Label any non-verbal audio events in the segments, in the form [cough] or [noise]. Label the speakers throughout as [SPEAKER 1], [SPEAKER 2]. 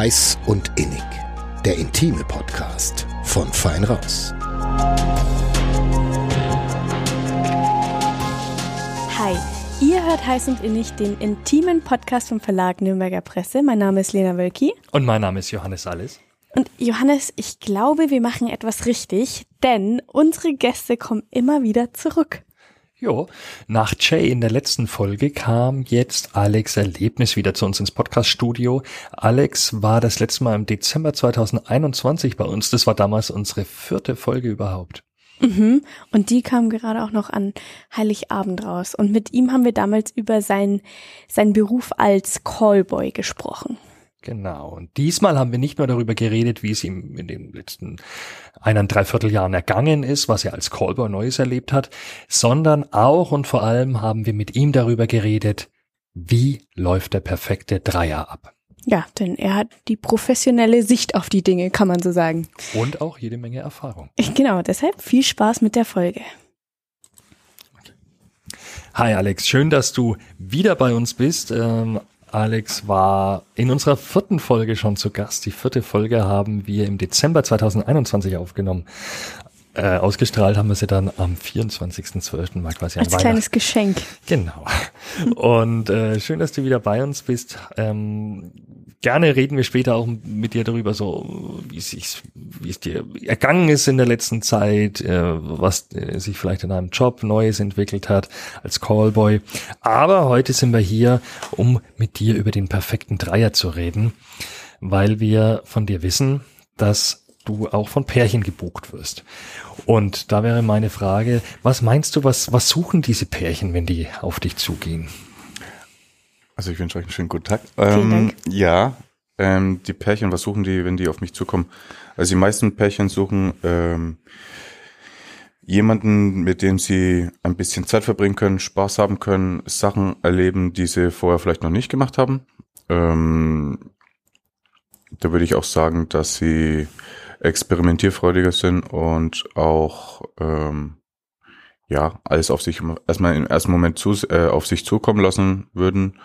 [SPEAKER 1] Heiß und Innig. Der intime Podcast von Fein Raus.
[SPEAKER 2] Hi, ihr hört Heiß und Innig, den intimen Podcast vom Verlag Nürnberger Presse. Mein Name ist Lena Wölki.
[SPEAKER 3] Und mein Name ist Johannes Alles.
[SPEAKER 2] Und Johannes, ich glaube, wir machen etwas richtig, denn unsere Gäste kommen immer wieder zurück.
[SPEAKER 3] Jo, nach Jay in der letzten Folge kam jetzt Alex Erlebnis wieder zu uns ins Podcaststudio. Alex war das letzte Mal im Dezember 2021 bei uns. Das war damals unsere vierte Folge überhaupt.
[SPEAKER 2] Mhm. Und die kam gerade auch noch an Heiligabend raus. Und mit ihm haben wir damals über sein, seinen Beruf als Callboy gesprochen.
[SPEAKER 3] Genau. Und diesmal haben wir nicht nur darüber geredet, wie es ihm in den letzten eineinhalb Jahren ergangen ist, was er als Callboy Neues erlebt hat, sondern auch und vor allem haben wir mit ihm darüber geredet, wie läuft der perfekte Dreier ab.
[SPEAKER 2] Ja, denn er hat die professionelle Sicht auf die Dinge, kann man so sagen.
[SPEAKER 3] Und auch jede Menge Erfahrung.
[SPEAKER 2] Genau, deshalb viel Spaß mit der Folge.
[SPEAKER 3] Hi Alex, schön, dass du wieder bei uns bist. Ähm, Alex war in unserer vierten Folge schon zu Gast. Die vierte Folge haben wir im Dezember 2021 aufgenommen. Äh, ausgestrahlt haben wir sie dann am 24.12. mal quasi
[SPEAKER 2] Als kleines Geschenk.
[SPEAKER 3] Genau. Und äh, schön, dass du wieder bei uns bist. Ähm, gerne reden wir später auch mit dir darüber, so wie es, wie es dir ergangen ist in der letzten Zeit, äh, was äh, sich vielleicht in einem Job Neues entwickelt hat als Callboy. Aber heute sind wir hier, um mit dir über den perfekten Dreier zu reden, weil wir von dir wissen, dass du auch von Pärchen gebucht wirst. Und da wäre meine Frage, was meinst du, was, was suchen diese Pärchen, wenn die auf dich zugehen?
[SPEAKER 4] Also ich wünsche euch einen schönen guten Tag. Ähm, ja, ähm, die Pärchen, was suchen die, wenn die auf mich zukommen? Also die meisten Pärchen suchen ähm, jemanden, mit dem sie ein bisschen Zeit verbringen können, Spaß haben können, Sachen erleben, die sie vorher vielleicht noch nicht gemacht haben. Ähm, da würde ich auch sagen, dass sie experimentierfreudiger sind und auch ähm, ja alles auf sich erstmal im ersten Moment zu, äh, auf sich zukommen lassen würden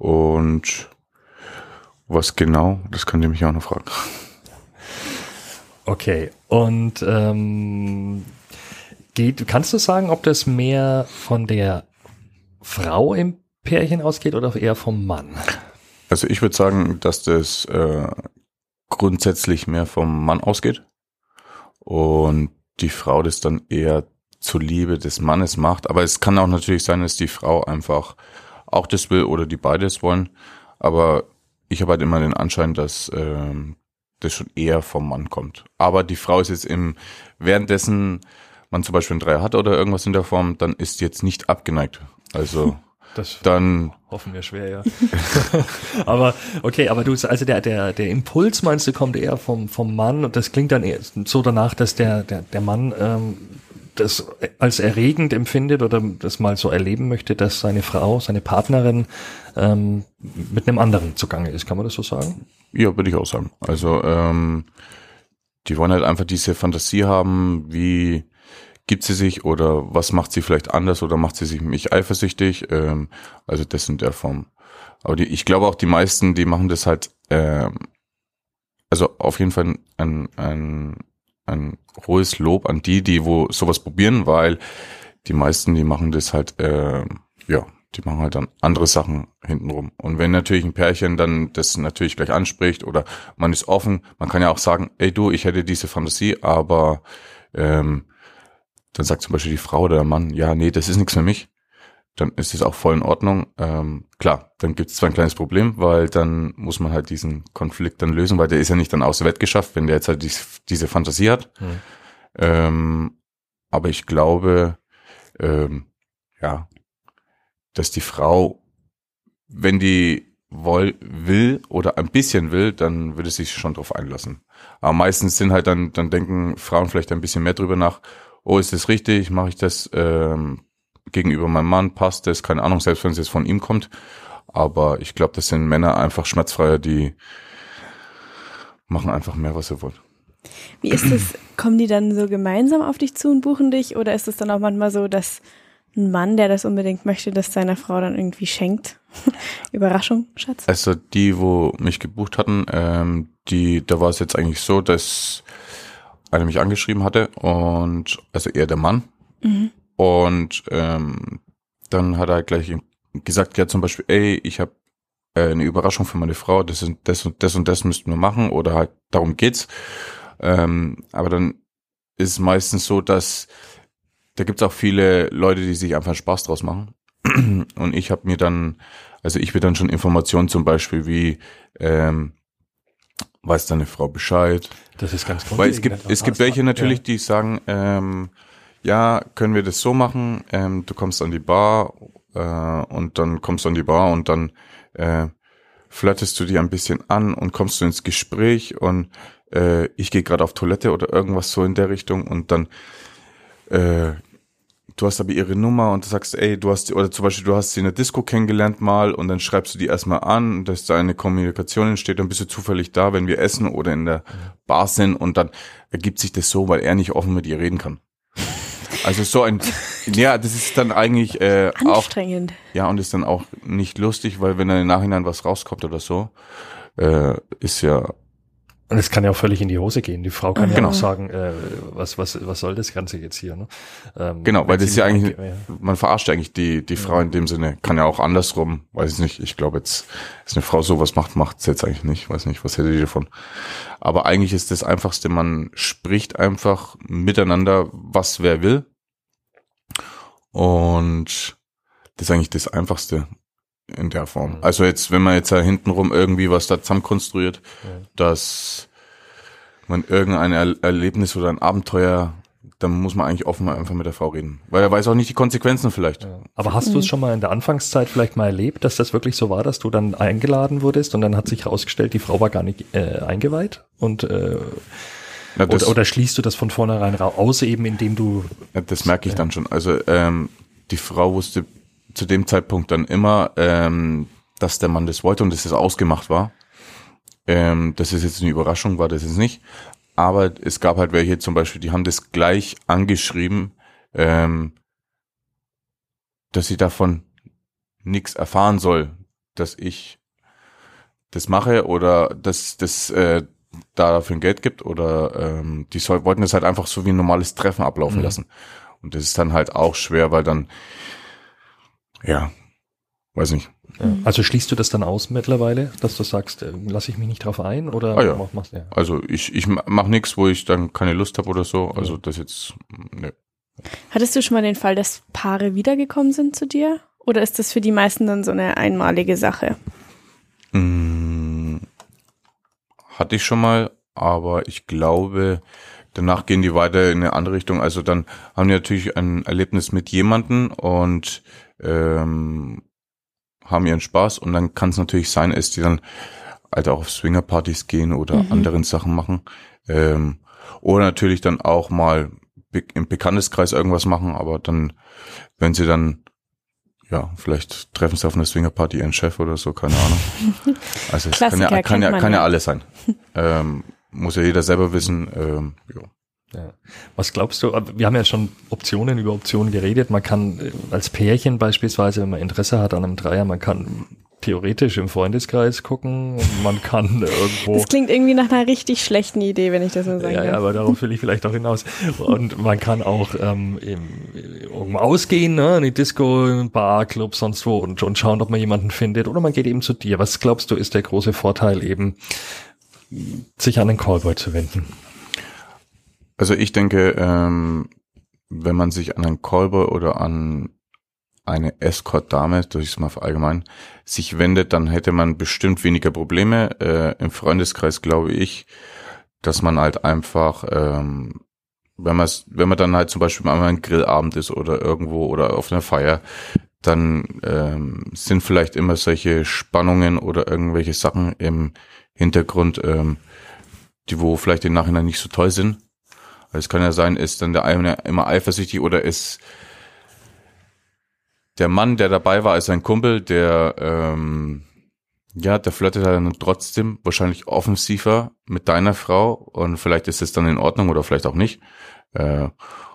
[SPEAKER 4] und was genau, das könnt ihr mich auch noch fragen.
[SPEAKER 3] Okay, und ähm, geht, kannst du sagen, ob das mehr von der Frau im Pärchen ausgeht oder eher vom Mann?
[SPEAKER 4] Also ich würde sagen, dass das äh, grundsätzlich mehr vom Mann ausgeht und die Frau das dann eher zur Liebe des Mannes macht. Aber es kann auch natürlich sein, dass die Frau einfach auch das will oder die beides wollen. Aber ich habe halt immer den Anschein, dass ähm, das schon eher vom Mann kommt. Aber die Frau ist jetzt im währenddessen man zum Beispiel ein Dreier hat oder irgendwas in der Form, dann ist jetzt nicht abgeneigt. Also [laughs]
[SPEAKER 3] Das
[SPEAKER 4] dann
[SPEAKER 3] hoffen wir schwer, ja. [laughs] aber okay, aber du, also der, der, der Impuls meinst du, kommt eher vom, vom Mann und das klingt dann eher so danach, dass der, der, der Mann ähm, das als erregend empfindet oder das mal so erleben möchte, dass seine Frau, seine Partnerin ähm, mit einem anderen zugange ist. Kann man das so sagen?
[SPEAKER 4] Ja, würde ich auch sagen. Also ähm, die wollen halt einfach diese Fantasie haben, wie gibt sie sich oder was macht sie vielleicht anders oder macht sie sich mich eifersüchtig. Ähm, also das in der Form. Aber die, ich glaube auch die meisten, die machen das halt, ähm, also auf jeden Fall ein, ein, ein hohes Lob an die, die wo sowas probieren, weil die meisten, die machen das halt, äh, ja, die machen halt dann andere Sachen hintenrum. Und wenn natürlich ein Pärchen dann das natürlich gleich anspricht oder man ist offen, man kann ja auch sagen, ey du, ich hätte diese Fantasie, aber ähm, dann sagt zum Beispiel die Frau oder der Mann, ja, nee, das ist nichts für mich, dann ist es auch voll in Ordnung. Ähm, klar, dann gibt es zwar ein kleines Problem, weil dann muss man halt diesen Konflikt dann lösen, weil der ist ja nicht dann aus der Welt geschafft, wenn der jetzt halt dies, diese Fantasie hat.
[SPEAKER 3] Hm.
[SPEAKER 4] Ähm, aber ich glaube, ähm, ja, dass die Frau, wenn die woll, will oder ein bisschen will, dann würde sie sich schon drauf einlassen. Aber meistens sind halt dann, dann denken Frauen vielleicht ein bisschen mehr drüber nach, oh, ist das richtig, mache ich das ähm, gegenüber meinem Mann, passt das, keine Ahnung, selbst wenn es jetzt von ihm kommt. Aber ich glaube, das sind Männer einfach schmerzfreier, die machen einfach mehr, was sie wollen.
[SPEAKER 2] Wie ist es? Kommen die dann so gemeinsam auf dich zu und buchen dich? Oder ist es dann auch manchmal so, dass ein Mann, der das unbedingt möchte, dass seiner Frau dann irgendwie schenkt? [laughs] Überraschung, Schatz.
[SPEAKER 4] Also die, wo mich gebucht hatten, ähm, die, da war es jetzt eigentlich so, dass einer mich angeschrieben hatte und also eher der Mann.
[SPEAKER 2] Mhm.
[SPEAKER 4] Und ähm, dann hat er gleich gesagt, ja zum Beispiel, ey, ich habe äh, eine Überraschung für meine Frau, das und das und das und das müssten wir machen oder halt darum geht's. Ähm, aber dann ist es meistens so, dass da gibt's auch viele Leute, die sich einfach Spaß draus machen. [clears throat] Und ich habe mir dann, also ich will dann schon Informationen zum Beispiel wie, ähm, weiß deine Frau Bescheid?
[SPEAKER 3] Das ist ganz
[SPEAKER 4] Weil es gibt, es gibt welche natürlich,
[SPEAKER 3] Ja.
[SPEAKER 4] die sagen, ähm, ja, können wir das so machen? Ähm, du kommst an die Bar äh, und dann kommst du an die Bar und dann äh, flirtest du die ein bisschen an und kommst du ins Gespräch und äh, ich gehe gerade auf Toilette oder irgendwas so in der Richtung und dann äh, du hast aber ihre Nummer und du sagst, ey, du hast, oder zum Beispiel, du hast sie in der Disco kennengelernt mal und dann schreibst du die erstmal an, dass da eine Kommunikation entsteht, dann bist du zufällig da, wenn wir essen oder in der Bar sind und dann ergibt sich das so, weil er nicht offen mit ihr reden kann. Also so ein, ja, das ist dann eigentlich äh, auch,
[SPEAKER 2] Anstrengend.
[SPEAKER 4] ja, und ist dann auch nicht lustig, weil wenn dann im Nachhinein was rauskommt oder so, äh, ist ja,
[SPEAKER 3] Und es kann ja auch völlig in die Hose gehen. Die Frau kann ja
[SPEAKER 4] Genau.
[SPEAKER 3] auch sagen, äh, was, was, was soll das Ganze jetzt hier? Ne? Ähm,
[SPEAKER 4] Genau, weil das ist ja eigentlich,
[SPEAKER 3] ja.
[SPEAKER 4] man verarscht ja eigentlich die, die Frau in dem Sinne. Kann ja auch andersrum, weiß ich nicht. Ich glaube jetzt, dass eine Frau sowas macht, macht sie jetzt eigentlich nicht. Weiß nicht, was hätte die davon. Aber eigentlich ist das Einfachste, man spricht einfach miteinander, was wer will. Und das ist eigentlich das Einfachste in der Form.
[SPEAKER 3] Mhm.
[SPEAKER 4] Also jetzt, wenn man jetzt da hintenrum irgendwie was da zusammen konstruiert,
[SPEAKER 3] Ja.
[SPEAKER 4] dass man irgendein er Erlebnis oder ein Abenteuer, dann muss man eigentlich offen einfach mit der Frau reden. Weil er weiß auch nicht die Konsequenzen vielleicht.
[SPEAKER 3] Ja. Aber hast du es schon mal in der Anfangszeit vielleicht mal erlebt, dass das wirklich so war, dass du dann eingeladen wurdest und dann hat sich herausgestellt, die Frau war gar nicht äh, eingeweiht? Und äh,
[SPEAKER 4] Ja, das,
[SPEAKER 3] oder, oder schließt du das von vornherein ra- aus, eben indem du
[SPEAKER 4] ja, das merke ich dann schon. Also ähm, die Frau wusste zu dem Zeitpunkt dann immer, ähm, dass der Mann das wollte und dass es ausgemacht war. Ähm, das ist jetzt eine Überraschung, war das jetzt nicht. Aber es gab halt welche zum Beispiel, die haben das gleich angeschrieben, ähm, dass sie davon nichts erfahren soll, dass ich das mache oder dass das äh, da dafür ein Geld gibt oder ähm, die soll, wollten das halt einfach so wie ein normales Treffen ablaufen
[SPEAKER 3] Mhm.
[SPEAKER 4] lassen. Und das ist dann halt auch schwer, weil dann, ja, weiß nicht.
[SPEAKER 3] Ja. Also schließt du das dann aus mittlerweile, dass du sagst, äh, lasse ich mich nicht drauf ein oder
[SPEAKER 4] Ah ja.
[SPEAKER 3] mach- machst ja.
[SPEAKER 4] Also ich, ich mach nichts, wo ich dann keine Lust habe oder so. Also das jetzt, ne.
[SPEAKER 2] Hattest du schon mal den Fall, dass Paare wiedergekommen sind zu dir? Oder ist das für die meisten dann so eine einmalige Sache?
[SPEAKER 4] Mm, hatte ich schon mal, aber ich glaube, danach gehen die weiter in eine andere Richtung. Also dann haben die natürlich ein Erlebnis mit jemanden und ähm, haben ihren Spaß und dann kann es natürlich sein, dass die dann halt auch auf Swingerpartys gehen oder
[SPEAKER 2] Mhm.
[SPEAKER 4] anderen Sachen machen. Ähm, oder natürlich dann auch mal im Bekannteskreis irgendwas machen, aber dann, wenn sie dann, ja, vielleicht treffen sie auf einer Swingerparty ihren Chef oder so, keine Ahnung. [laughs] Also es kann ja, kann ja, kann ja alles sein. [laughs] ähm, muss ja jeder selber wissen. Ähm, ja.
[SPEAKER 3] Ja. Was glaubst du? Wir haben ja schon Optionen über Optionen geredet. Man kann äh, als Pärchen beispielsweise, wenn man Interesse hat an einem Dreier, man kann theoretisch im Freundeskreis gucken. und Man kann [laughs] irgendwo.
[SPEAKER 2] Das klingt irgendwie nach einer richtig schlechten Idee, wenn ich das nur sagen
[SPEAKER 3] Ja, ja, aber darauf will ich vielleicht auch hinaus. Und man kann auch ähm, im, irgendwo ausgehen, ne, in die Disco, in Bar, Club, sonst wo und, und schauen, ob man jemanden findet. Oder man geht eben zu dir. Was glaubst du, ist der große Vorteil eben, sich an den Callboy zu wenden?
[SPEAKER 4] Also ich denke, ähm, wenn man sich an einen Callboy oder an eine Escort-Dame, durch es mal verallgemein, sich wendet, dann hätte man bestimmt weniger Probleme. Äh, Im Freundeskreis glaube ich, dass man halt einfach, ähm, wenn man wenn man dann halt zum Beispiel mal ein Grillabend ist oder irgendwo oder auf einer Feier, dann ähm, sind vielleicht immer solche Spannungen oder irgendwelche Sachen im Hintergrund, ähm, die wo vielleicht im Nachhinein nicht so toll sind. Also es kann ja sein, ist dann der eine immer eifersüchtig oder ist der Mann, der dabei war, ist ein Kumpel, der ähm, ja, der flirtet dann trotzdem wahrscheinlich offensiver mit deiner Frau und vielleicht ist es dann in Ordnung oder vielleicht auch nicht. Äh,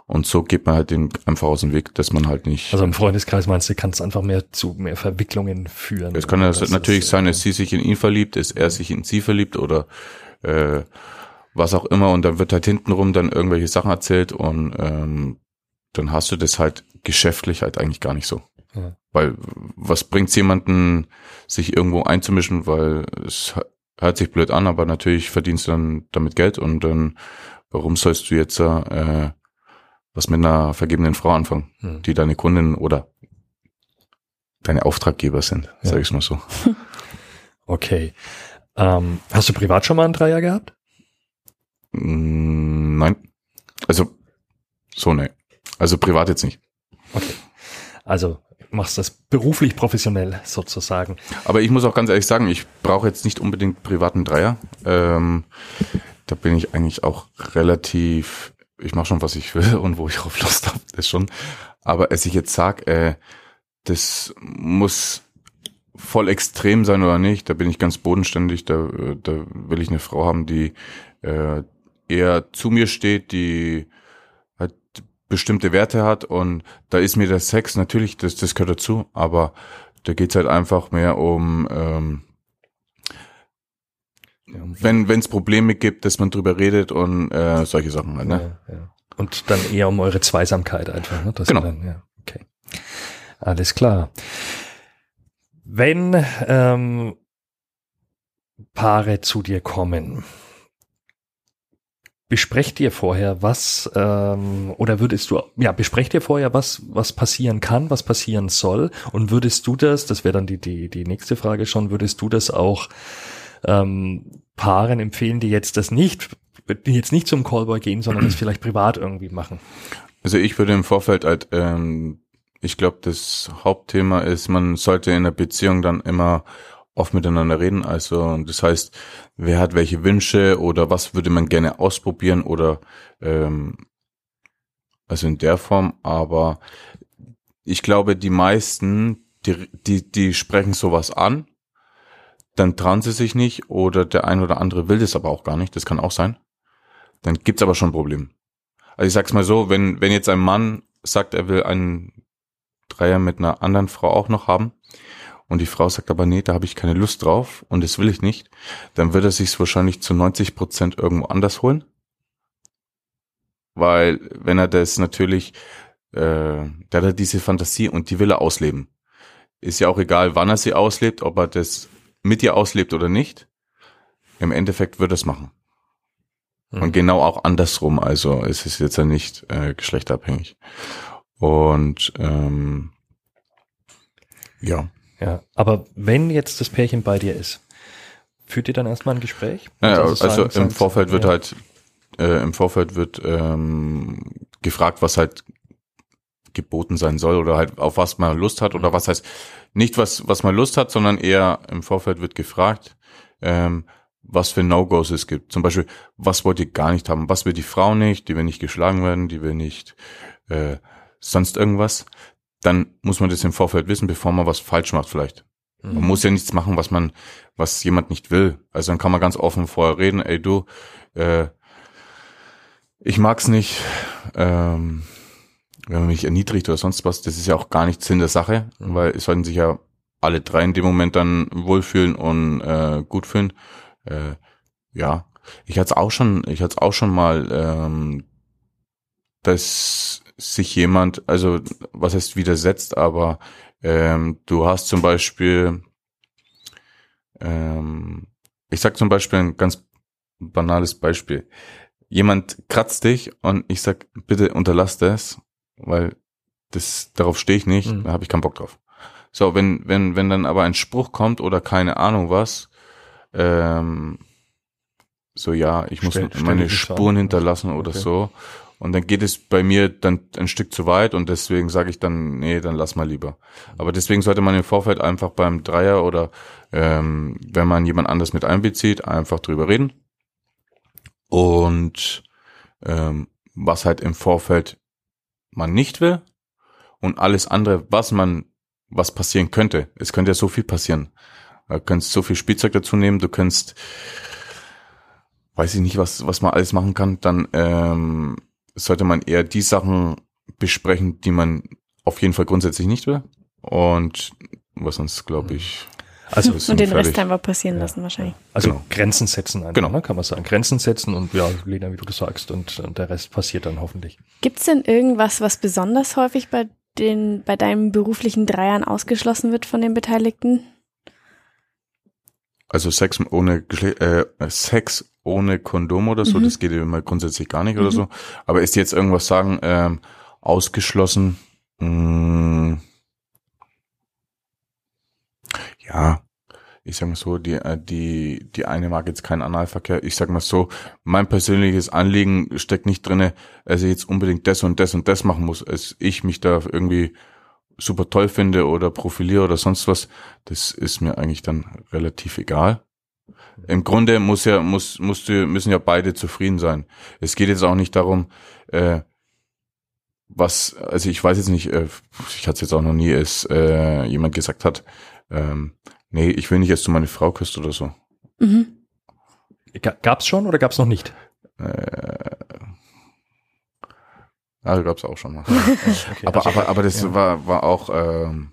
[SPEAKER 4] und so geht man halt den einfach aus dem Weg, dass man halt nicht.
[SPEAKER 3] Also im Freundeskreis meinst du, kann es einfach mehr zu mehr Verwicklungen führen.
[SPEAKER 4] Es kann ja
[SPEAKER 3] Das
[SPEAKER 4] natürlich
[SPEAKER 3] ist,
[SPEAKER 4] sein, dass sie sich in ihn verliebt, ist er sich in sie verliebt oder äh, was auch immer und dann wird halt hintenrum dann irgendwelche Sachen erzählt und ähm, dann hast du das halt geschäftlich halt eigentlich gar nicht so.
[SPEAKER 3] Ja.
[SPEAKER 4] Weil was bringt's jemanden, sich irgendwo einzumischen, weil es hört sich blöd an, aber natürlich verdienst du dann damit Geld und dann warum sollst du jetzt äh, was mit einer vergebenen Frau anfangen,
[SPEAKER 3] Hm.
[SPEAKER 4] die deine Kundin oder deine Auftraggeber sind,
[SPEAKER 3] Ja.
[SPEAKER 4] sag ich mal so. [laughs]
[SPEAKER 3] Okay. Ähm, hast du privat schon mal einen Dreier gehabt?
[SPEAKER 4] Mm, Nein. Also, so ne. Also privat jetzt nicht.
[SPEAKER 3] Also machst das beruflich professionell sozusagen.
[SPEAKER 4] Aber ich muss auch ganz ehrlich sagen, ich brauche jetzt nicht unbedingt privaten Dreier. Ähm, da bin ich eigentlich auch relativ, ich mache schon, was ich will [laughs] und wo ich auf Lust habe, das schon. Aber als ich jetzt sag, äh, das muss voll extrem sein oder nicht, da bin ich ganz bodenständig, da, äh, da will ich eine Frau haben, die äh, eher zu mir steht, die bestimmte Werte hat und da ist mir der Sex natürlich, das, das gehört dazu, aber da geht's halt einfach mehr um, ähm, wenn es Probleme gibt, dass man drüber redet und äh, solche Sachen halt, ne?
[SPEAKER 3] Ja, ja. Und dann eher um eure Zweisamkeit einfach. Ne? Dass
[SPEAKER 4] Genau.
[SPEAKER 3] Dann, ja, okay. Alles klar. Wenn ähm, Paare zu dir kommen, besprecht ihr vorher, was ähm, oder würdest du ja besprecht ihr vorher, was was passieren kann, was passieren soll und würdest du das, das wäre dann die die die nächste Frage schon, würdest du das auch ähm, Paaren empfehlen, die jetzt das nicht, die jetzt nicht zum Callboy gehen, sondern das vielleicht privat irgendwie machen?
[SPEAKER 4] Also ich würde im Vorfeld halt, ähm, ich glaube, das Hauptthema ist, man sollte in der Beziehung dann immer oft miteinander reden. Also das heißt, wer hat welche Wünsche oder was würde man gerne ausprobieren oder ähm, also in der Form. Aber ich glaube, die meisten, die, die, die sprechen sowas an, dann trauen sie sich nicht oder der ein oder andere will das aber auch gar nicht. Das kann auch sein. Dann gibt's aber schon ein Problem. Also ich sag's mal so, wenn, wenn jetzt ein Mann sagt, er will einen Dreier mit einer anderen Frau auch noch haben und die Frau sagt aber, nee, da habe ich keine Lust drauf und das will ich nicht, dann wird er sich's wahrscheinlich zu 90 Prozent irgendwo anders holen. Weil wenn er das natürlich, äh, der hat er diese Fantasie und die will er ausleben. Ist ja auch egal, wann er sie auslebt, ob er das mit ihr auslebt oder nicht. Im Endeffekt wird er es machen. Und genau auch andersrum, also es ist jetzt ja nicht äh, geschlechterabhängig. Und ähm, ja.
[SPEAKER 3] Ja, aber wenn jetzt das Pärchen bei dir ist, führt ihr dann erstmal ein Gespräch?
[SPEAKER 4] Naja,
[SPEAKER 3] Also
[SPEAKER 4] also,
[SPEAKER 3] sagen-
[SPEAKER 4] im Vorfeld wird
[SPEAKER 3] ja.
[SPEAKER 4] halt äh, im Vorfeld wird ähm, gefragt, was halt geboten sein soll oder halt auf was man Lust hat oder was heißt nicht was was man Lust hat, sondern eher im Vorfeld wird gefragt, ähm, was für No-Gos es gibt. Zum Beispiel, was wollt ihr gar nicht haben? Was will die Frau nicht? Die will nicht geschlagen werden, die will nicht äh, sonst irgendwas. Dann muss man das im Vorfeld wissen, bevor man was falsch macht vielleicht. Man muss ja nichts machen, was man, was jemand nicht will. Also dann kann man ganz offen vorher reden, ey du, äh, ich mag's nicht, ähm, wenn man mich erniedrigt oder sonst was, das ist ja auch gar nicht Sinn der Sache, weil es sollten sich ja alle drei in dem Moment dann wohlfühlen und äh, gut fühlen. Äh, ja, ich hatte es auch schon, ich hatte es auch schon mal, ähm, dass sich jemand, also was heißt widersetzt, aber ähm, du hast zum Beispiel, ähm, ich sag zum Beispiel ein ganz banales Beispiel. Jemand kratzt dich und ich sag, bitte unterlass das, weil das darauf stehe ich nicht,
[SPEAKER 3] Mhm.
[SPEAKER 4] da habe ich keinen Bock drauf. So, wenn, wenn, wenn dann aber ein Spruch kommt oder keine Ahnung was, ähm, so ja, ich muss
[SPEAKER 3] Stell-
[SPEAKER 4] meine. Spuren hinterlassen oder
[SPEAKER 3] Okay.
[SPEAKER 4] so. Und dann geht es bei mir dann ein Stück zu weit und deswegen sage ich dann, nee, dann lass mal lieber. Aber deswegen sollte man im Vorfeld einfach beim Dreier oder ähm, wenn man jemand anders mit einbezieht, einfach drüber reden. Und ähm, was halt im Vorfeld man nicht will und alles andere, was man, was passieren könnte. Es könnte ja so viel passieren. Du kannst so viel Spielzeug dazu nehmen, du kannst, weiß ich nicht, was, was man alles machen kann, dann ähm, sollte man eher die Sachen besprechen, die man auf jeden Fall grundsätzlich nicht will. Und was uns, glaube ich,
[SPEAKER 3] Also,
[SPEAKER 2] Und den
[SPEAKER 4] fertig.
[SPEAKER 2] Rest einfach passieren lassen wahrscheinlich.
[SPEAKER 3] also
[SPEAKER 4] genau.
[SPEAKER 3] Grenzen setzen einfach,
[SPEAKER 4] Genau.
[SPEAKER 3] ne, kann man sagen. Grenzen setzen und ja, Lena, wie du sagst, und, und der Rest passiert dann hoffentlich.
[SPEAKER 2] Gibt's denn irgendwas, was besonders häufig bei den, bei deinen beruflichen Dreiern ausgeschlossen wird von den Beteiligten?
[SPEAKER 4] Also Sex ohne Geschle äh, Sex ohne Kondom oder so,
[SPEAKER 2] Mhm.
[SPEAKER 4] das geht ja immer grundsätzlich gar nicht oder
[SPEAKER 2] Mhm.
[SPEAKER 4] so. Aber ist jetzt irgendwas sagen, ähm, ausgeschlossen? Mh, ja, ich sag mal so, die, äh, die, die eine mag jetzt keinen Analverkehr. Ich sag mal so, mein persönliches Anliegen steckt nicht drinne, dass ich jetzt unbedingt das und das und das machen muss, als ich mich da irgendwie super toll finde oder profiliere oder sonst was. Das ist mir eigentlich dann relativ egal. Im Grunde muss ja, muss, musst du, müssen ja beide zufrieden sein. Es geht jetzt auch nicht darum, äh, was, also ich weiß jetzt nicht, äh, ich hatte es jetzt auch noch nie, es äh, jemand gesagt hat, ähm, nee, ich will nicht, dass du meine Frau küsst oder so.
[SPEAKER 2] Mhm.
[SPEAKER 3] Ga- Gab's schon oder gab's noch nicht?
[SPEAKER 4] Äh, also gab's auch schon mal. [laughs]
[SPEAKER 3] Okay,
[SPEAKER 4] aber,
[SPEAKER 3] also-
[SPEAKER 4] aber, aber das
[SPEAKER 3] ja.
[SPEAKER 4] war, war auch, ähm,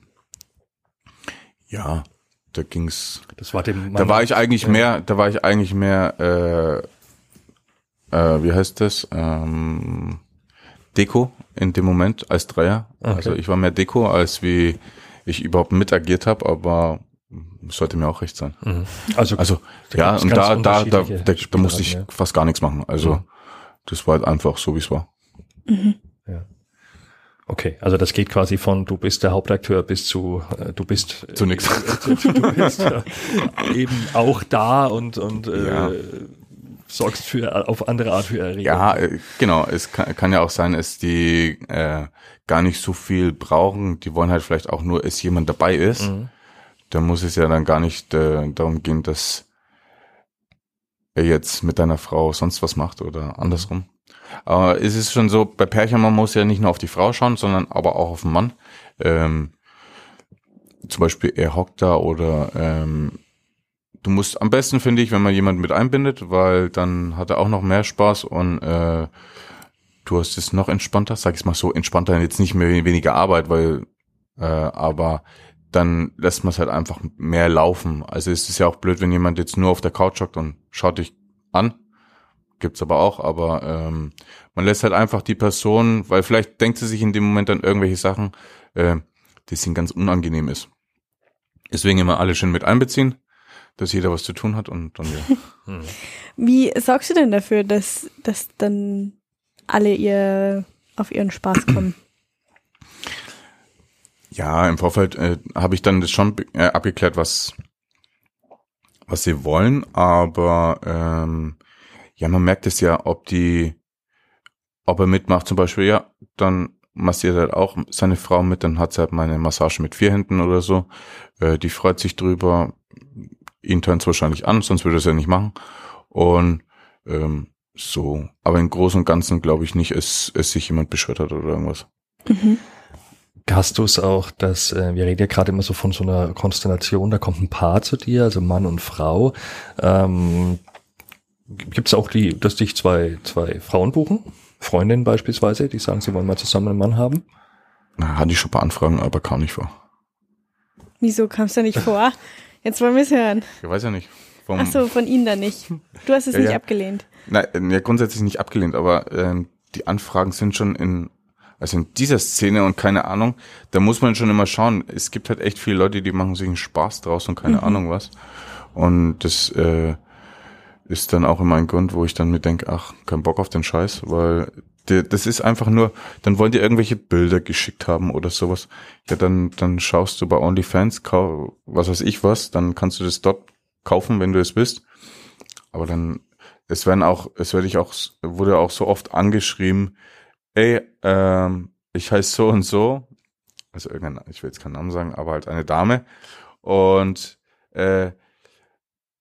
[SPEAKER 4] ja, da ging's,
[SPEAKER 3] Das war dem
[SPEAKER 4] da war ich eigentlich mehr, da war ich eigentlich mehr, äh, äh, wie heißt das, ähm, Deko in dem Moment als Dreier.
[SPEAKER 3] Okay.
[SPEAKER 4] Also ich war mehr Deko, als wie ich überhaupt mit agiert habe, aber sollte mir auch recht sein.
[SPEAKER 3] Mhm. Also,
[SPEAKER 4] Also
[SPEAKER 3] Da
[SPEAKER 4] ja, und da, da, da, da, da musste ich
[SPEAKER 3] ja.
[SPEAKER 4] fast gar nichts machen. Also
[SPEAKER 3] Mhm.
[SPEAKER 4] das war halt einfach so, wie es war.
[SPEAKER 2] Mhm.
[SPEAKER 3] Okay, also das geht quasi von du bist der Hauptakteur bis zu äh, du bist
[SPEAKER 4] Zu nix. [laughs]
[SPEAKER 3] äh, du, du bist äh, eben auch da und und äh,
[SPEAKER 4] Ja.
[SPEAKER 3] sorgst für auf andere Art für Erregung.
[SPEAKER 4] Ja, äh, genau. Es kann, kann ja auch sein, dass die äh, gar nicht so viel brauchen. Die wollen halt vielleicht auch nur, dass jemand dabei ist.
[SPEAKER 3] Mhm.
[SPEAKER 4] Da muss es ja dann gar nicht äh, darum gehen, dass er jetzt mit deiner Frau sonst was macht oder andersrum. Aber es ist schon so, bei Pärchen, man muss ja nicht nur auf die Frau schauen, sondern aber auch auf den Mann. Ähm, zum Beispiel, er hockt da oder ähm, du musst am besten, finde ich, wenn man jemanden mit einbindet, weil dann hat er auch noch mehr Spaß und äh, du hast es noch entspannter, sag ich mal so, entspannter, jetzt nicht mehr weniger Arbeit, weil äh, aber dann lässt man es halt einfach mehr laufen. Also es ist ja auch blöd, wenn jemand jetzt nur auf der Couch hockt und schaut dich an. Gibt's aber auch, aber ähm, man lässt halt einfach die Person, weil vielleicht denkt sie sich in dem Moment an irgendwelche Sachen, äh, das ihnen ganz unangenehm ist. Deswegen immer alle schön mit einbeziehen, dass jeder was zu tun hat und dann ja. [laughs]
[SPEAKER 2] Wie sorgst du denn dafür, dass, dass dann alle ihr auf ihren Spaß [clears throat] kommen?
[SPEAKER 4] Ja, im Vorfeld äh, habe ich dann das schon äh, abgeklärt, was was sie wollen, aber ähm, ja, man merkt es ja, ob die, ob er mitmacht, zum Beispiel, ja, dann massiert er halt auch seine Frau mit, dann hat sie halt mal eine Massage mit vier Händen oder so. Äh, die freut sich drüber, ihn turnt's wahrscheinlich an, sonst würde er es ja nicht machen. Und ähm, so, aber im Großen und Ganzen glaube ich nicht, es, es sich jemand beschwert hat oder irgendwas.
[SPEAKER 2] Mhm.
[SPEAKER 3] Hast du es auch, dass äh, wir reden ja gerade immer so von so einer Konstellation, da kommt ein Paar zu dir, also Mann und Frau. Ähm, Gibt es auch die, dass dich zwei zwei Frauen buchen, Freundinnen beispielsweise, die sagen, sie wollen mal zusammen einen Mann haben?
[SPEAKER 4] Na, hatte ich schon ein paar Anfragen, aber kam nicht vor.
[SPEAKER 2] Wieso kamst du nicht vor? Jetzt wollen wir es hören.
[SPEAKER 4] Ich weiß ja nicht. Vom,
[SPEAKER 2] Ach so, von ihnen dann nicht. Du hast es
[SPEAKER 4] Ja,
[SPEAKER 2] nicht
[SPEAKER 4] ja.
[SPEAKER 2] abgelehnt.
[SPEAKER 4] Nein, ja, grundsätzlich nicht abgelehnt, aber ähm, die Anfragen sind schon in, also in dieser Szene und keine Ahnung, da muss man schon immer schauen. Es gibt halt echt viele Leute, die machen sich einen Spaß draus und keine
[SPEAKER 2] Mhm.
[SPEAKER 4] Ahnung was. Und das äh, ist dann auch immer ein Grund, wo ich dann mir denke, ach, kein Bock auf den Scheiß, weil das ist einfach nur, dann wollen die irgendwelche Bilder geschickt haben oder sowas. Ja, dann, dann schaust du bei OnlyFans, was weiß ich was, dann kannst du das dort kaufen, wenn du es bist. Aber dann, es werden auch, es werde ich auch, wurde auch so oft angeschrieben, ey, ähm, ich heiße so und so, also irgendein, ich will jetzt keinen Namen sagen, aber halt eine Dame und äh,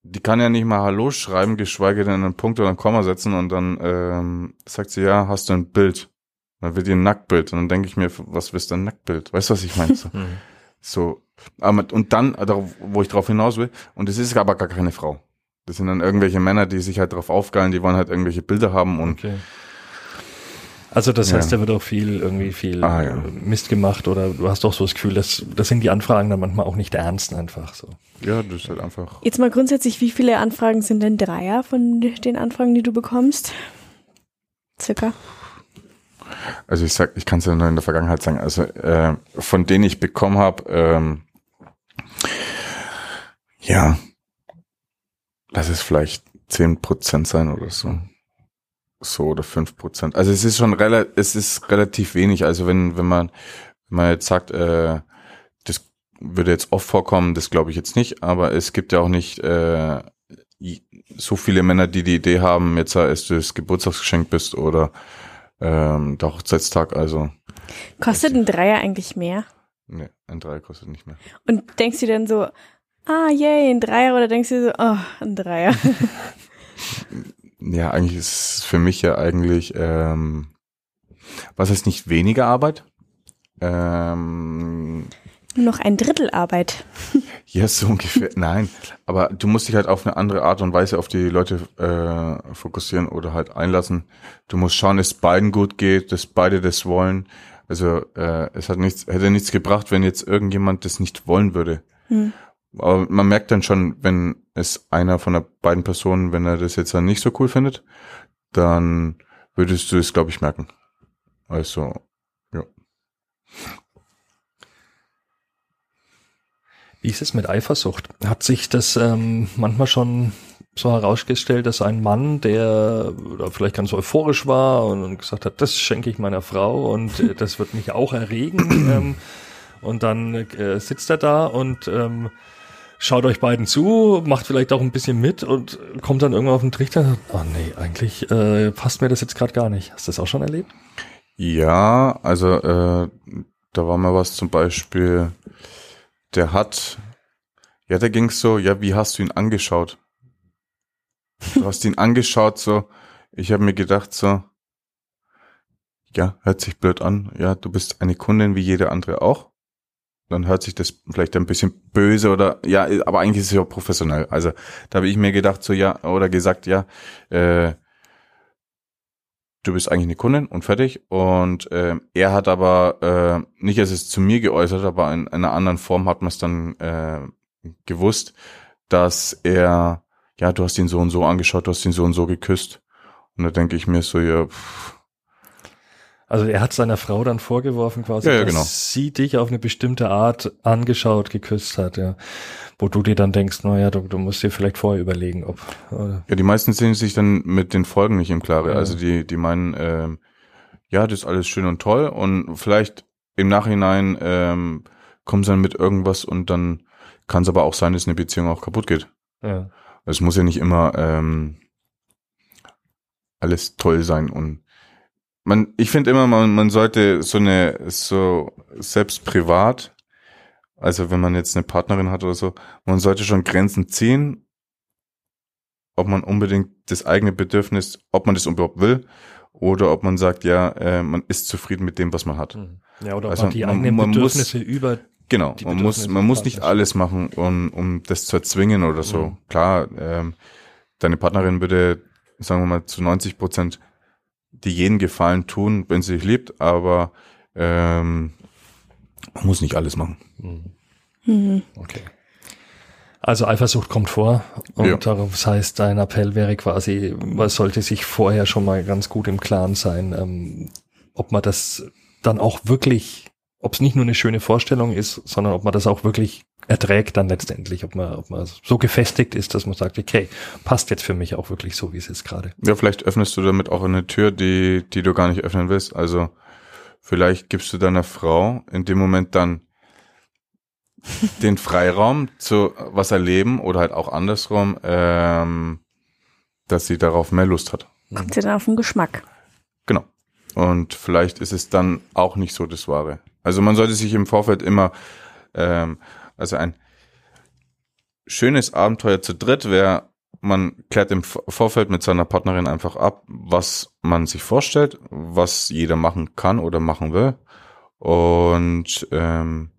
[SPEAKER 4] die kann ja nicht mal Hallo schreiben, geschweige denn einen Punkt oder einen Komma setzen und dann ähm, sagt sie, ja, hast du ein Bild? Dann wird ihr ein Nacktbild und dann denke ich mir, was willst du ein Nacktbild? Weißt du, was ich meine? So, [laughs]
[SPEAKER 3] Mhm.
[SPEAKER 4] so aber, und dann, wo ich drauf hinaus will, und es ist aber gar keine Frau. Das sind dann irgendwelche Männer, die sich halt drauf aufgeilen, die wollen halt irgendwelche Bilder haben und
[SPEAKER 3] Okay. Also das
[SPEAKER 4] Ja.
[SPEAKER 3] heißt, da wird auch viel irgendwie viel
[SPEAKER 4] Ah, ja.
[SPEAKER 3] Mist gemacht oder du hast doch so das Gefühl, dass das sind die Anfragen dann manchmal auch nicht ernst einfach so.
[SPEAKER 4] Ja, das ist halt einfach.
[SPEAKER 2] Jetzt mal grundsätzlich, wie viele Anfragen sind denn Dreier von den Anfragen, die du bekommst? Circa.
[SPEAKER 4] Also ich sag, ich kann es ja nur in der Vergangenheit sagen. Also äh, von denen ich bekommen habe, ähm, ja, lass es vielleicht zehn Prozent sein oder so. So oder fünf Prozent. Also es ist schon relativ, es ist relativ wenig. Also wenn, wenn man, wenn man jetzt sagt, äh, das würde jetzt oft vorkommen, das glaube ich jetzt nicht, aber es gibt ja auch nicht äh, so viele Männer, die die Idee haben, jetzt als du das Geburtstagsgeschenk bist oder ähm, der Hochzeitstag, also
[SPEAKER 2] Kostet ein Dreier eigentlich mehr?
[SPEAKER 4] ne, ein Dreier kostet nicht mehr.
[SPEAKER 2] Und denkst du dann so, ah, yay, ein Dreier oder denkst du so, oh, ein Dreier? [laughs] [laughs]
[SPEAKER 4] Ja, eigentlich ist es für mich ja eigentlich, ähm, was heißt nicht weniger Arbeit? Ähm,
[SPEAKER 2] noch ein Drittel Arbeit. [laughs]
[SPEAKER 4] ja, so ungefähr. Nein, aber du musst dich halt auf eine andere Art und Weise auf die Leute äh, fokussieren oder halt einlassen. Du musst schauen, dass beiden gut geht, dass beide das wollen. Also äh, es hat nichts, hätte nichts gebracht, wenn jetzt irgendjemand das nicht wollen würde.
[SPEAKER 2] Hm.
[SPEAKER 4] Aber man merkt dann schon, wenn es einer von der beiden Personen, wenn er das jetzt dann nicht so cool findet, dann würdest du es, glaube ich, merken. Also, ja.
[SPEAKER 3] Wie ist es mit Eifersucht? Hat sich das ähm, manchmal schon so herausgestellt, dass ein Mann, der oder vielleicht ganz euphorisch war und, und gesagt hat, das schenke ich meiner Frau und äh, das wird mich auch erregen, [clears throat] ähm, und dann äh, sitzt er da und ähm, schaut euch beiden zu, macht vielleicht auch ein bisschen mit und kommt dann irgendwann auf den Trichter oh nee, eigentlich äh, passt mir das jetzt gerade gar nicht. Hast du das auch schon erlebt?
[SPEAKER 4] Ja, also äh, da war mal was zum Beispiel, der hat, ja, da ging's so, ja, wie hast du ihn angeschaut? Du hast ihn angeschaut, so, ich habe mir gedacht, so, ja, hört sich blöd an, ja, du bist eine Kundin wie jede andere auch. Dann hört sich das vielleicht ein bisschen böse oder ja, aber eigentlich ist es ja professionell. Also da habe ich mir gedacht, so ja, oder gesagt, ja, äh, du bist eigentlich eine Kundin und fertig. Und ähm, er hat aber äh, nicht, als es zu mir geäußert, aber in, einer anderen Form hat man es dann äh, gewusst, dass er, ja, du hast ihn so und so angeschaut, du hast ihn so und so geküsst. Und da denke ich mir so, ja, pff,
[SPEAKER 3] Also er hat seiner Frau dann vorgeworfen quasi,
[SPEAKER 4] Ja, ja,
[SPEAKER 3] dass
[SPEAKER 4] genau.
[SPEAKER 3] sie dich auf eine bestimmte Art angeschaut, geküsst hat, ja. Wo du dir dann denkst, naja, du, du musst dir vielleicht vorher überlegen, ob. Oder,
[SPEAKER 4] ja, die meisten sind sich dann mit den Folgen nicht im Klaren.
[SPEAKER 3] Ja.
[SPEAKER 4] Also die, die meinen, ähm, ja, das ist alles schön und toll und vielleicht im Nachhinein ähm, kommen sie dann mit irgendwas und dann kann es aber auch sein, dass eine Beziehung auch kaputt geht.
[SPEAKER 3] ja.
[SPEAKER 4] Es muss ja nicht immer ähm, alles toll sein und man, ich finde immer, man, man sollte so eine, so selbst privat, also wenn man jetzt eine Partnerin hat oder so, man sollte schon Grenzen ziehen, ob man unbedingt das eigene Bedürfnis, ob man das überhaupt will, oder ob man sagt, ja, äh, man ist zufrieden mit dem, was man hat.
[SPEAKER 3] Mhm. Ja, oder ob
[SPEAKER 4] Also
[SPEAKER 3] man die
[SPEAKER 4] man-
[SPEAKER 3] eigenen
[SPEAKER 4] man muss-
[SPEAKER 3] Bedürfnisse über
[SPEAKER 4] Genau, man muss, man muss nicht alles machen, um, um das zu erzwingen oder so.
[SPEAKER 3] Mhm.
[SPEAKER 4] Klar, ähm, deine Partnerin würde, sagen wir mal, zu 90 Prozent dir jeden Gefallen tun, wenn sie dich liebt, aber ähm, man muss nicht alles machen.
[SPEAKER 3] Mhm.
[SPEAKER 2] Mhm.
[SPEAKER 3] Okay. Also Eifersucht kommt vor und
[SPEAKER 4] Ja.
[SPEAKER 3] darauf das heißt, dein Appell wäre quasi, man sollte sich vorher schon mal ganz gut im Klaren sein, ähm, ob man das dann auch wirklich, ob es nicht nur eine schöne Vorstellung ist, sondern ob man das auch wirklich erträgt dann letztendlich, ob man, ob man so gefestigt ist, dass man sagt, okay, passt jetzt für mich auch wirklich so, wie es ist gerade.
[SPEAKER 4] Ja, vielleicht öffnest du damit auch eine Tür, die, die du gar nicht öffnen willst. Also vielleicht gibst du deiner Frau in dem Moment dann [laughs] den Freiraum zu was erleben oder halt auch andersrum, ähm, dass sie darauf mehr Lust hat.
[SPEAKER 2] Kommt ja dann auf den Geschmack.
[SPEAKER 4] Genau. Und vielleicht ist es dann auch nicht so das Wahre. Also man sollte sich im Vorfeld immer, ähm, also ein schönes Abenteuer zu dritt wäre, man klärt im Vorfeld mit seiner Partnerin einfach ab, was man sich vorstellt, was jeder machen kann oder machen will. Und ähm,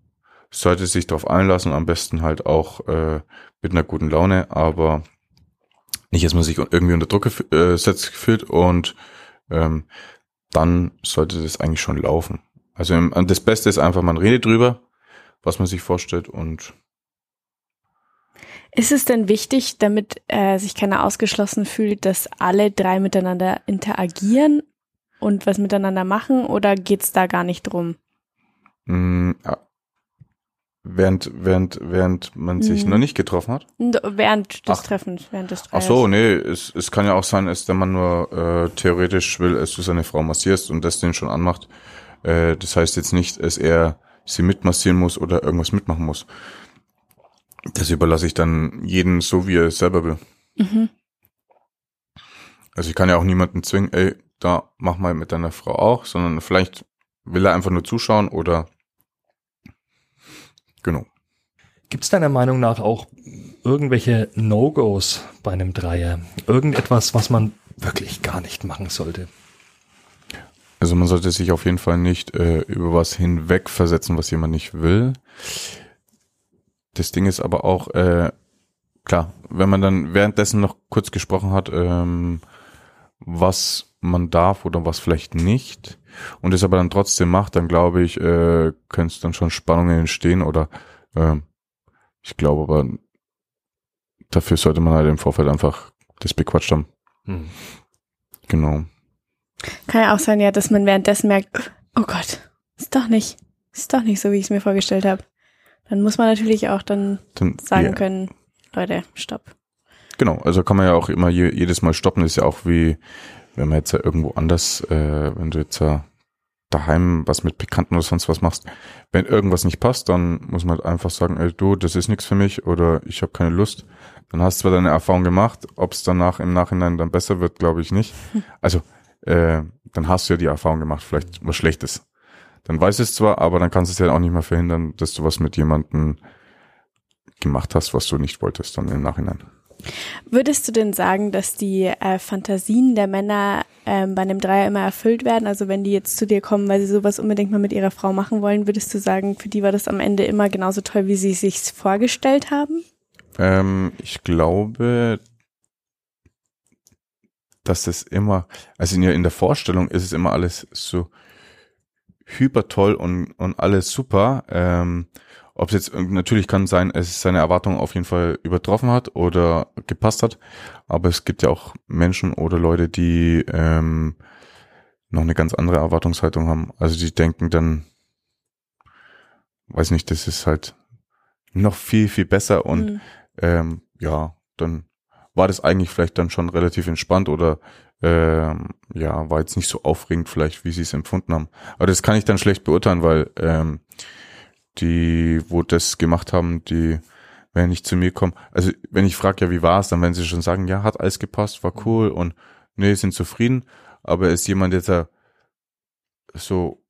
[SPEAKER 4] sollte sich darauf einlassen, am besten halt auch äh, mit einer guten Laune, aber nicht, dass man sich irgendwie unter Druck gef- äh, gefühlt und ähm, dann sollte das eigentlich schon laufen. Also im, das Beste ist einfach, man redet drüber, was man sich vorstellt und
[SPEAKER 2] Ist es denn wichtig, damit äh, sich keiner ausgeschlossen fühlt, dass alle drei miteinander interagieren und was miteinander machen oder geht's da gar nicht drum?
[SPEAKER 4] mh, ja, während, während, während man sich
[SPEAKER 2] Mhm.
[SPEAKER 4] noch nicht getroffen hat.
[SPEAKER 2] Während des
[SPEAKER 4] Ach.
[SPEAKER 2] Treffens, während des
[SPEAKER 4] Ach
[SPEAKER 2] Dreiers.
[SPEAKER 4] so, nee, es, es kann ja auch sein, dass der Mann nur äh, theoretisch will, dass du seine Frau massierst und das den schon anmacht. Äh, das heißt jetzt nicht, dass er sie mitmassieren muss oder irgendwas mitmachen muss. Das überlasse ich dann jeden so, wie er es selber will.
[SPEAKER 2] Mhm.
[SPEAKER 4] Also ich kann ja auch niemanden zwingen, ey, da mach mal mit deiner Frau auch, sondern vielleicht will er einfach nur zuschauen oder genau.
[SPEAKER 3] Gibt es deiner Meinung nach auch irgendwelche No-Gos bei einem Dreier? Irgendetwas, was man wirklich gar nicht machen sollte?
[SPEAKER 4] Also man sollte sich auf jeden Fall nicht äh, über was hinwegversetzen, was jemand nicht will. Das Ding ist aber auch, äh, klar, wenn man dann währenddessen noch kurz gesprochen hat, ähm, was man darf oder was vielleicht nicht, und es aber dann trotzdem macht, dann glaube ich, äh, können es dann schon Spannungen entstehen oder ähm, ich glaube aber, dafür sollte man halt im Vorfeld einfach das bequatscht haben.
[SPEAKER 3] Hm.
[SPEAKER 4] Genau.
[SPEAKER 2] Kann ja auch sein, ja, dass man währenddessen merkt, oh Gott, ist doch nicht, ist doch nicht so, wie ich es mir vorgestellt habe. Dann muss man natürlich auch dann
[SPEAKER 4] Dann,
[SPEAKER 2] sagen
[SPEAKER 4] ja.
[SPEAKER 2] können, Leute, stopp.
[SPEAKER 4] Genau, also kann man ja auch immer je, jedes Mal stoppen, ist ja auch wie, wenn man jetzt ja irgendwo anders, äh, wenn du jetzt ja daheim was mit Bekannten oder sonst was machst, wenn irgendwas nicht passt, dann muss man halt einfach sagen, ey du, das ist nichts für mich oder ich habe keine Lust. Dann hast du zwar deine Erfahrung gemacht, ob es danach im Nachhinein dann besser wird, glaube ich nicht. Also, äh, dann hast du ja die Erfahrung gemacht, vielleicht was Schlechtes. Dann weißt du es zwar, aber dann kannst du es ja auch nicht mehr verhindern, dass du was mit jemandem gemacht hast, was du nicht wolltest, dann im Nachhinein.
[SPEAKER 2] Würdest du denn sagen, dass die äh, Fantasien der Männer ähm, bei einem Dreier immer erfüllt werden? Also wenn die jetzt zu dir kommen, weil sie sowas unbedingt mal mit ihrer Frau machen wollen, würdest du sagen, für die war das am Ende immer genauso toll, wie sie es sich vorgestellt haben?
[SPEAKER 4] Ähm, ich glaube, dass das immer, also in, der- in der Vorstellung ist es immer alles so hyper toll und, und alles super. Ähm, ob es jetzt, natürlich kann sein, es seine Erwartungen auf jeden Fall übertroffen hat oder gepasst hat, aber es gibt ja auch Menschen oder Leute, die ähm, noch eine ganz andere Erwartungshaltung haben. Also die denken dann, weiß nicht, das ist halt noch viel, viel besser und
[SPEAKER 2] Mhm.
[SPEAKER 4] ähm, ja, dann war das eigentlich vielleicht dann schon relativ entspannt oder ähm, ja, war jetzt nicht so aufregend vielleicht, wie sie es empfunden haben. Aber das kann ich dann schlecht beurteilen, weil ähm, die, wo das gemacht haben, die werden nicht zu mir kommen. Also wenn ich frage, ja, wie war es, dann werden sie schon sagen, ja, hat alles gepasst, war cool und nee, sind zufrieden. Aber ist jemand jetzt da so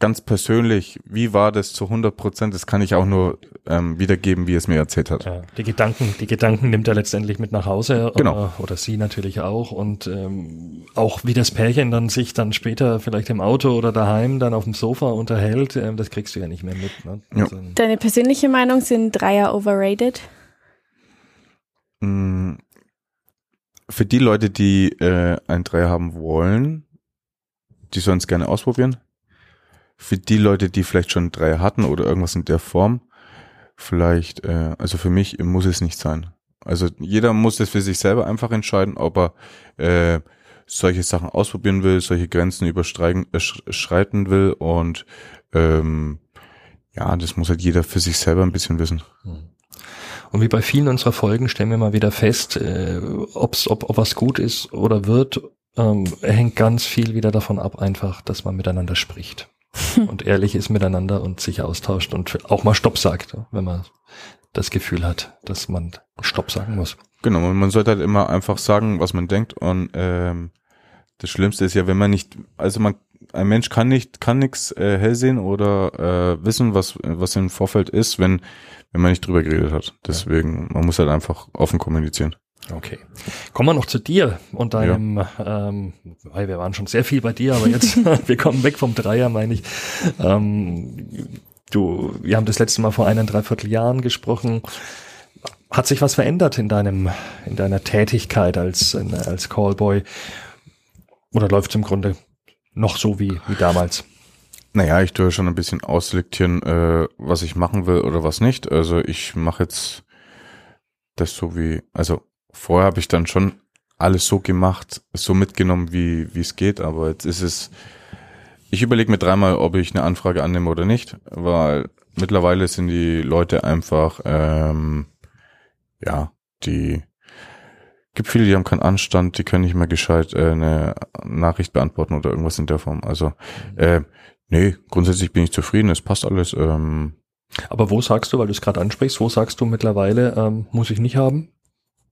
[SPEAKER 4] ganz persönlich, wie war das zu 100 Prozent, das kann ich auch nur ähm, wiedergeben, wie es mir erzählt hat.
[SPEAKER 3] Ja, die Gedanken, die Gedanken nimmt er letztendlich mit nach Hause
[SPEAKER 4] Genau.
[SPEAKER 3] äh, oder sie natürlich auch und ähm, auch wie das Pärchen dann sich dann später vielleicht im Auto oder daheim dann auf dem Sofa unterhält, ähm, das kriegst du ja nicht mehr mit. Ne?
[SPEAKER 4] Ja.
[SPEAKER 3] Also,
[SPEAKER 2] Deine persönliche Meinung sind Dreier overrated?
[SPEAKER 4] Mm, Für die Leute, die äh, ein Dreier haben wollen, die sollen es gerne ausprobieren. Für die Leute, die vielleicht schon Dreier hatten oder irgendwas in der Form, vielleicht, äh, also für mich muss es nicht sein. Also jeder muss es für sich selber einfach entscheiden, ob er äh, solche Sachen ausprobieren will, solche Grenzen überstreiten äh, will und ähm, ja, das muss halt jeder für sich selber ein bisschen wissen.
[SPEAKER 3] Und wie bei vielen unserer Folgen stellen wir mal wieder fest, äh, ob's, ob, ob was gut ist oder wird, ähm, hängt ganz viel wieder davon ab, einfach, dass man miteinander spricht [laughs] und ehrlich ist miteinander und sich austauscht und auch mal Stopp sagt, wenn man das Gefühl hat, dass man Stopp sagen muss.
[SPEAKER 4] Genau, man man sollte halt immer einfach sagen, was man denkt und ähm, das Schlimmste ist ja, wenn man nicht, also man, ein Mensch kann nicht, kann nichts äh, hell sehen oder äh, wissen, was was im Vorfeld ist, wenn wenn man nicht drüber geredet hat. Deswegen, man muss halt einfach offen kommunizieren.
[SPEAKER 3] Okay. Kommen wir noch zu dir und deinem, ähm, weil wir waren schon sehr viel bei dir, aber jetzt, [laughs] wir kommen weg vom Dreier, meine ich. Ähm, du, wir haben das letzte Mal vor einem Dreivierteljahren gesprochen. Hat sich was verändert in deinem, in deiner Tätigkeit als, als Callboy? Oder läuft es im Grunde noch so wie, wie damals?
[SPEAKER 4] Naja, ich tue schon ein bisschen ausselektieren, äh, was ich machen will oder was nicht. Also ich mache jetzt das so wie, also vorher habe ich dann schon alles so gemacht, so mitgenommen, wie wie es geht, aber jetzt ist es, ich überlege mir dreimal, ob ich eine Anfrage annehme oder nicht, weil mittlerweile sind die Leute einfach, ähm, ja, die gibt viele, die haben keinen Anstand, die können nicht mehr gescheit äh, eine Nachricht beantworten oder irgendwas in der Form. Also äh, nee, grundsätzlich bin ich zufrieden, es passt alles. Ähm,
[SPEAKER 3] Aber wo sagst du, weil du es gerade ansprichst, wo sagst du mittlerweile, ähm, muss ich nicht haben?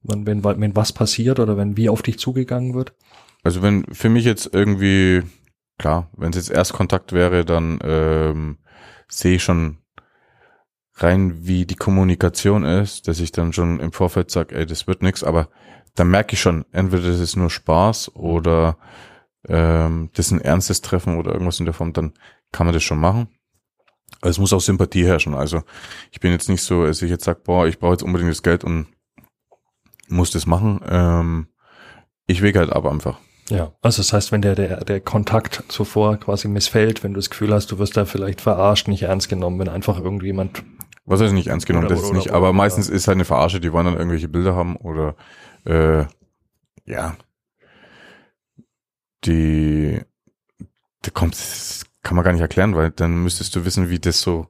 [SPEAKER 3] Wenn, wenn, wenn was passiert oder wenn wie auf dich zugegangen wird?
[SPEAKER 4] Also wenn für mich jetzt irgendwie, klar, wenn es jetzt Erstkontakt wäre, dann ähm, sehe ich schon rein, wie die Kommunikation ist, dass ich dann schon im Vorfeld sage, ey, das wird nix, aber dann merke ich schon, entweder das ist nur Spaß oder ähm, das ist ein ernstes Treffen oder irgendwas in der Form, dann kann man das schon machen. Aber es muss auch Sympathie herrschen. Also ich bin jetzt nicht so, dass ich jetzt sage, boah, ich brauche jetzt unbedingt das Geld und muss das machen. Ähm, ich wege halt ab einfach.
[SPEAKER 3] Ja, also das heißt, wenn der, der, der Kontakt zuvor quasi missfällt, wenn du das Gefühl hast, du wirst da vielleicht verarscht, nicht ernst genommen, wenn einfach irgendjemand.
[SPEAKER 4] Was heißt nicht ernst genommen,
[SPEAKER 3] Oder-
[SPEAKER 4] das ist nicht,
[SPEAKER 3] oder-
[SPEAKER 4] aber
[SPEAKER 3] oder-
[SPEAKER 4] meistens ist halt eine Verarsche, die wollen dann irgendwelche Bilder haben oder äh, ja. Die da kommt, das kann man gar nicht erklären, weil dann müsstest du wissen, wie das so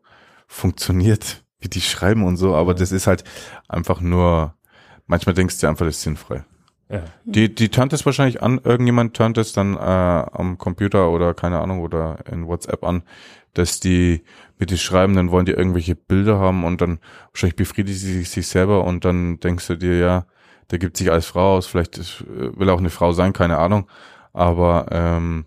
[SPEAKER 4] funktioniert, wie die schreiben und so, aber das ist halt einfach nur, manchmal denkst du dir einfach, das ist sinnfrei.
[SPEAKER 3] Ja.
[SPEAKER 4] Die, die turnt es wahrscheinlich an, irgendjemand turnt es dann äh, am Computer oder keine Ahnung oder in WhatsApp an, dass die mit die schreiben, dann wollen die irgendwelche Bilder haben und dann wahrscheinlich befriedigt sie sich, selber und dann denkst du dir, ja, der gibt sich als Frau aus, vielleicht ist, will auch eine Frau sein, keine Ahnung, aber ähm,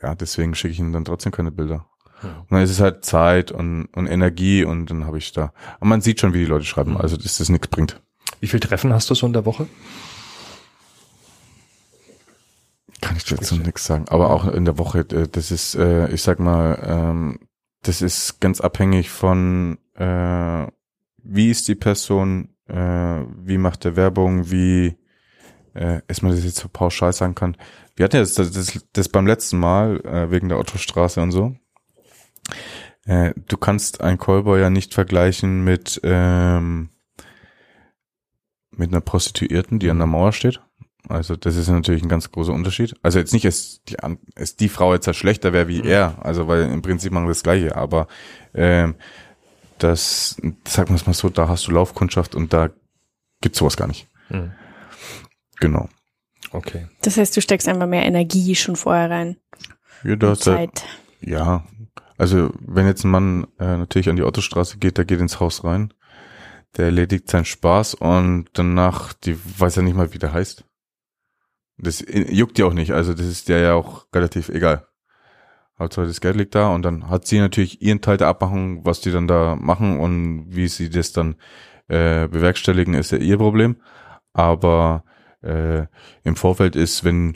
[SPEAKER 4] ja, deswegen schicke ich ihnen dann trotzdem keine Bilder.
[SPEAKER 3] Ja.
[SPEAKER 4] Und dann ist es halt Zeit und, und Energie und dann habe ich da. Und man sieht schon, wie die Leute schreiben, also dass das nichts bringt.
[SPEAKER 3] Wie viel Treffen hast du so in der Woche?
[SPEAKER 4] Kann ich dazu nichts sagen. Aber auch in der Woche, äh, das ist, äh, ich sag mal, ähm, das ist ganz abhängig von, äh, wie ist die Person, wie macht der Werbung, wie, ist man das jetzt so pauschal sagen kann. Wir hatten ja das, das, das beim letzten Mal, wegen der Ottostraße und so. Du kannst ein Callboy ja nicht vergleichen mit, ähm, mit einer Prostituierten, die an der Mauer steht. Also das ist natürlich ein ganz großer Unterschied. Also jetzt nicht, dass die, dass die Frau jetzt halt schlechter wäre wie er, also weil im Prinzip machen wir das Gleiche, aber ähm, das, sagen wir es mal so, da hast du Laufkundschaft und da gibt's sowas gar nicht.
[SPEAKER 3] Hm.
[SPEAKER 4] Genau.
[SPEAKER 3] Okay.
[SPEAKER 2] Das heißt, du steckst einfach mehr Energie schon vorher rein.
[SPEAKER 4] Ja, halt,
[SPEAKER 2] Zeit.
[SPEAKER 4] ja, also wenn jetzt ein Mann äh, natürlich an die Autostraße geht, der geht ins Haus rein, der erledigt seinen Spaß und danach, die weiß ja nicht mal, wie der heißt. Das juckt ja auch nicht, also das ist der ja auch relativ egal. Hauptsache das Geld liegt da und dann hat sie natürlich ihren Teil der Abmachung, was die dann da machen und wie sie das dann äh, bewerkstelligen, ist ja ihr Problem. Aber äh, im Vorfeld ist, wenn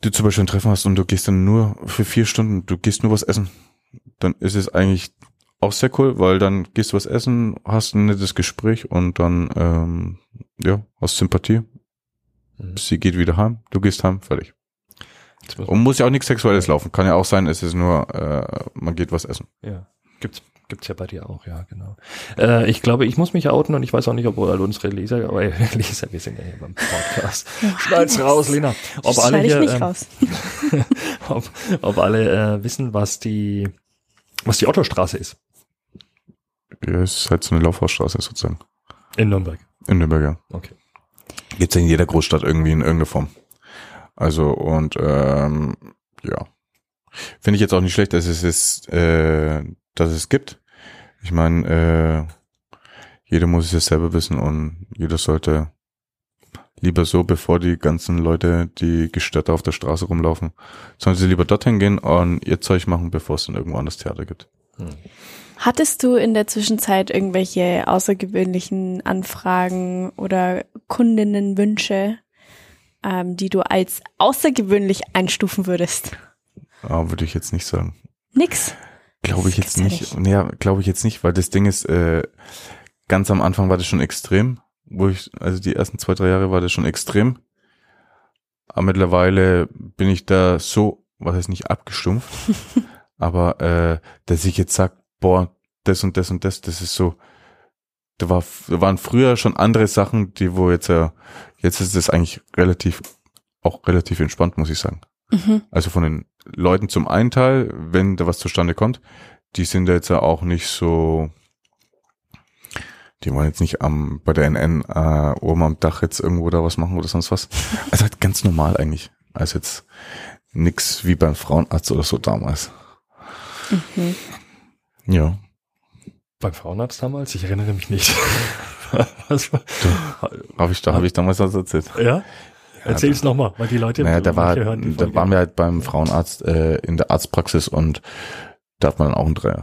[SPEAKER 4] du zum Beispiel ein Treffen hast und du gehst dann nur für vier Stunden, du gehst nur was essen, dann ist es eigentlich auch sehr cool, weil dann gehst du was essen, hast ein nettes Gespräch und dann ähm, ja, hast Sympathie.
[SPEAKER 3] Mhm.
[SPEAKER 4] Sie geht wieder heim, du gehst heim, fertig.
[SPEAKER 3] Muss
[SPEAKER 4] Und muss ja auch nichts Sexuelles laufen. Kann ja auch sein, es ist nur, äh, man geht was essen.
[SPEAKER 3] Ja, gibt's gibt's ja bei dir auch, ja, genau. Äh, ich glaube, ich muss mich outen und ich weiß auch nicht, ob all unsere Leser, aber [laughs] Leser, wir sind ja hier beim Podcast. [laughs] Schneid's raus, Lena. Ob alle hier,
[SPEAKER 2] nicht
[SPEAKER 3] ähm,
[SPEAKER 2] raus. [laughs]
[SPEAKER 3] ob, ob alle äh, wissen, was die was die Ottostraße ist
[SPEAKER 4] Ja, es ist halt so eine Laufhausstraße sozusagen.
[SPEAKER 3] in Nürnberg.
[SPEAKER 4] In Nürnberg, ja.
[SPEAKER 3] Okay.
[SPEAKER 4] Gibt's ja in jeder Großstadt irgendwie in irgendeiner Form. Also und ähm, ja. Finde ich jetzt auch nicht schlecht, dass es ist, äh, dass es gibt. Ich meine, äh, jeder muss es ja selber wissen und jeder sollte lieber so, bevor die ganzen Leute, die gestört auf der Straße rumlaufen, sollen sie lieber dorthin gehen und ihr Zeug machen, bevor es dann irgendwo anders Theater gibt.
[SPEAKER 3] Hm.
[SPEAKER 2] Hattest du in der Zwischenzeit irgendwelche außergewöhnlichen Anfragen oder Kundinnenwünsche, ähm, die du als außergewöhnlich einstufen würdest?
[SPEAKER 4] Aber würde ich jetzt nicht sagen.
[SPEAKER 2] Nix.
[SPEAKER 4] Glaube ich
[SPEAKER 2] Das
[SPEAKER 4] jetzt nicht.
[SPEAKER 2] ja
[SPEAKER 4] Naja, glaube ich jetzt nicht, weil das Ding ist, äh, ganz am Anfang war das schon extrem, wo ich, also die ersten zwei, drei Jahre war das schon extrem. Aber mittlerweile bin ich da so, was heißt nicht abgestumpft, [laughs] aber äh, dass ich jetzt sag, boah, das und das und das, das ist so, da, war, da waren früher schon andere Sachen, die wo jetzt ja, jetzt ist es eigentlich relativ, auch relativ entspannt, muss ich sagen.
[SPEAKER 2] Mhm.
[SPEAKER 4] Also von den Leuten zum einen Teil, wenn da was zustande kommt, die sind da jetzt ja auch nicht so, die wollen jetzt nicht am, bei der NN äh, oben am Dach jetzt irgendwo da was machen oder sonst was. [laughs] Also halt ganz normal eigentlich. Also jetzt nix wie beim Frauenarzt oder so damals.
[SPEAKER 2] Mhm.
[SPEAKER 4] Ja.
[SPEAKER 3] Beim Frauenarzt damals? Ich erinnere mich nicht. [laughs] Was war?
[SPEAKER 4] Habe ich, da habe ich damals was erzählt.
[SPEAKER 3] Ja? Erzähl's nochmal, weil die Leute
[SPEAKER 4] Naja, da war,
[SPEAKER 3] hören
[SPEAKER 4] da waren wir halt beim Frauenarzt äh, in der Arztpraxis und da hat man dann auch einen Dreier.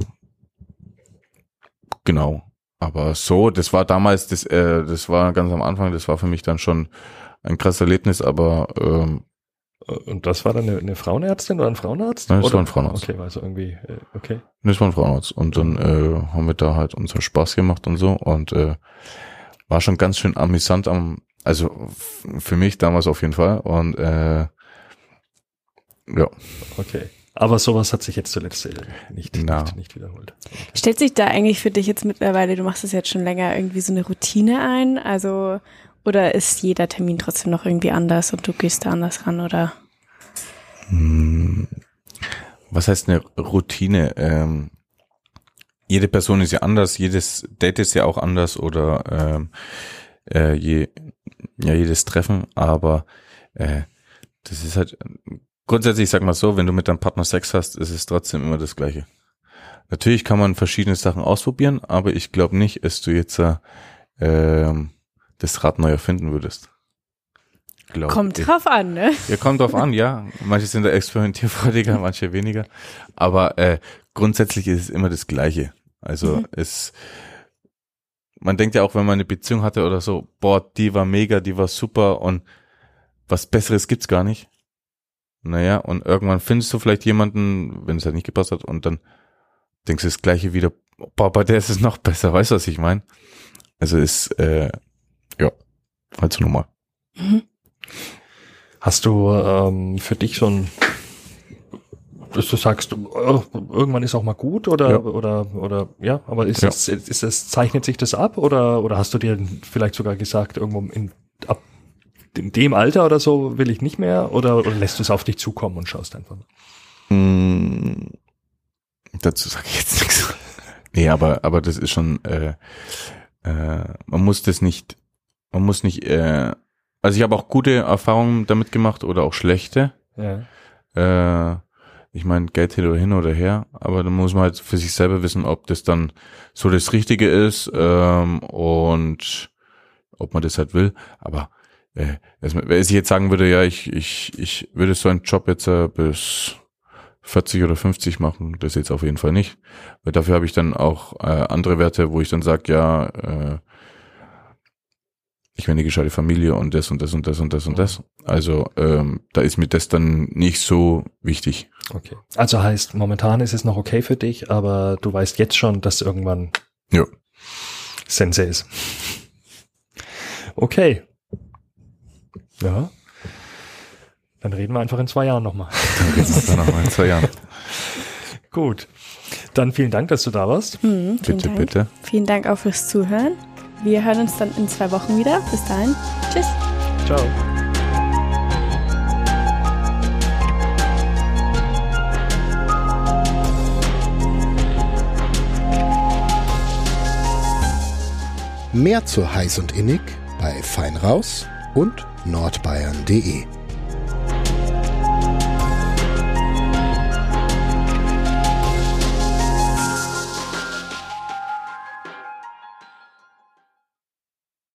[SPEAKER 4] Genau. Aber so, das war damals, das, äh, das war ganz am Anfang, das war für mich dann schon ein krasses Erlebnis, aber ähm,
[SPEAKER 3] Und das war dann eine, eine Frauenärztin oder ein Frauenarzt?
[SPEAKER 4] Nein, das
[SPEAKER 3] oder?
[SPEAKER 4] war ein Frauenarzt.
[SPEAKER 3] Okay, also irgendwie, äh, okay.
[SPEAKER 4] das war ein Frauenarzt. Und dann äh, haben wir da halt unseren Spaß gemacht und so und äh, war schon ganz schön amüsant am, also für mich damals auf jeden Fall. Und äh, ja,
[SPEAKER 3] Okay. Aber sowas hat sich jetzt zuletzt äh, nicht,
[SPEAKER 4] Na.
[SPEAKER 3] nicht, nicht wiederholt.
[SPEAKER 2] Stellt sich da eigentlich für dich jetzt mittlerweile, du machst es jetzt schon länger, irgendwie so eine Routine ein? Also, oder ist jeder Termin trotzdem noch irgendwie anders und du gehst da anders ran oder?
[SPEAKER 4] Was heißt eine Routine? Ähm, jede Person ist ja anders, jedes Date ist ja auch anders oder ähm, äh, je, ja, jedes Treffen, aber äh, das ist halt grundsätzlich, sag mal so, wenn du mit deinem Partner Sex hast, ist es trotzdem immer das Gleiche. Natürlich kann man verschiedene Sachen ausprobieren, aber ich glaube nicht, dass du jetzt äh, ähm, das Rad neu erfinden würdest. Glaub
[SPEAKER 2] Kommt
[SPEAKER 4] ich.
[SPEAKER 2] drauf an, ne?
[SPEAKER 4] Ja, kommt drauf an, ja. Manche sind da experimentierfreudiger, [laughs] manche weniger. Aber äh, grundsätzlich ist es immer das Gleiche. Also
[SPEAKER 2] Mhm.
[SPEAKER 4] es, man denkt ja auch, wenn man eine Beziehung hatte oder so, boah, die war mega, die war super und was Besseres gibt's gar nicht. Naja, und irgendwann findest du vielleicht jemanden, wenn es halt nicht gepasst hat, und dann denkst du das Gleiche wieder, boah, bei der ist es noch besser, weißt du, was ich meine? Also ist, äh, ja, halt so normal.
[SPEAKER 2] Mhm.
[SPEAKER 3] Hast du ähm, für dich so ein, dass du sagst, oh, irgendwann ist auch mal gut oder
[SPEAKER 4] Ja.
[SPEAKER 3] oder oder ja, aber ist
[SPEAKER 4] Ja.
[SPEAKER 3] es ist es zeichnet sich das ab oder oder hast du dir vielleicht sogar gesagt irgendwo in ab in dem Alter oder so will ich nicht mehr oder, oder lässt du es auf dich zukommen und schaust einfach mal?
[SPEAKER 4] Mm, dazu sage ich jetzt nichts. Nee, aber, aber das ist schon, äh, äh, man muss das nicht, man muss nicht, äh, also ich habe auch gute Erfahrungen damit gemacht oder auch schlechte.
[SPEAKER 3] Ja.
[SPEAKER 4] Äh, ich meine, Geld hin oder hin oder her, aber dann muss man halt für sich selber wissen, ob das dann so das Richtige ist ähm, und ob man das halt will. Aber äh, wenn ich jetzt sagen würde, ja, ich, ich, ich würde so einen Job jetzt äh, bis 40 oder 50 machen, das jetzt auf jeden Fall nicht. Weil dafür habe ich dann auch äh, andere Werte, wo ich dann sage, ja, äh, ich will eine gescheite Familie und das und das und das und das und das. Also ähm, da ist mir das dann nicht so wichtig.
[SPEAKER 3] Okay. Also heißt, momentan ist es noch okay für dich, aber du weißt jetzt schon, dass irgendwann
[SPEAKER 4] Ja.
[SPEAKER 3] Sense ist. Okay. Ja. Dann reden wir einfach in zwei Jahren nochmal.
[SPEAKER 4] Dann reden wir dann noch mal in zwei Jahren.
[SPEAKER 3] Gut. Dann vielen Dank, dass du da warst.
[SPEAKER 2] Mhm, vielen
[SPEAKER 4] Bitte,
[SPEAKER 2] Dank.
[SPEAKER 4] bitte.
[SPEAKER 2] Vielen Dank auch fürs Zuhören. Wir hören uns dann in zwei Wochen wieder. Bis dahin. Tschüss.
[SPEAKER 3] Ciao.
[SPEAKER 1] Mehr zu heiß und innig bei Fein raus und nordbayern.de.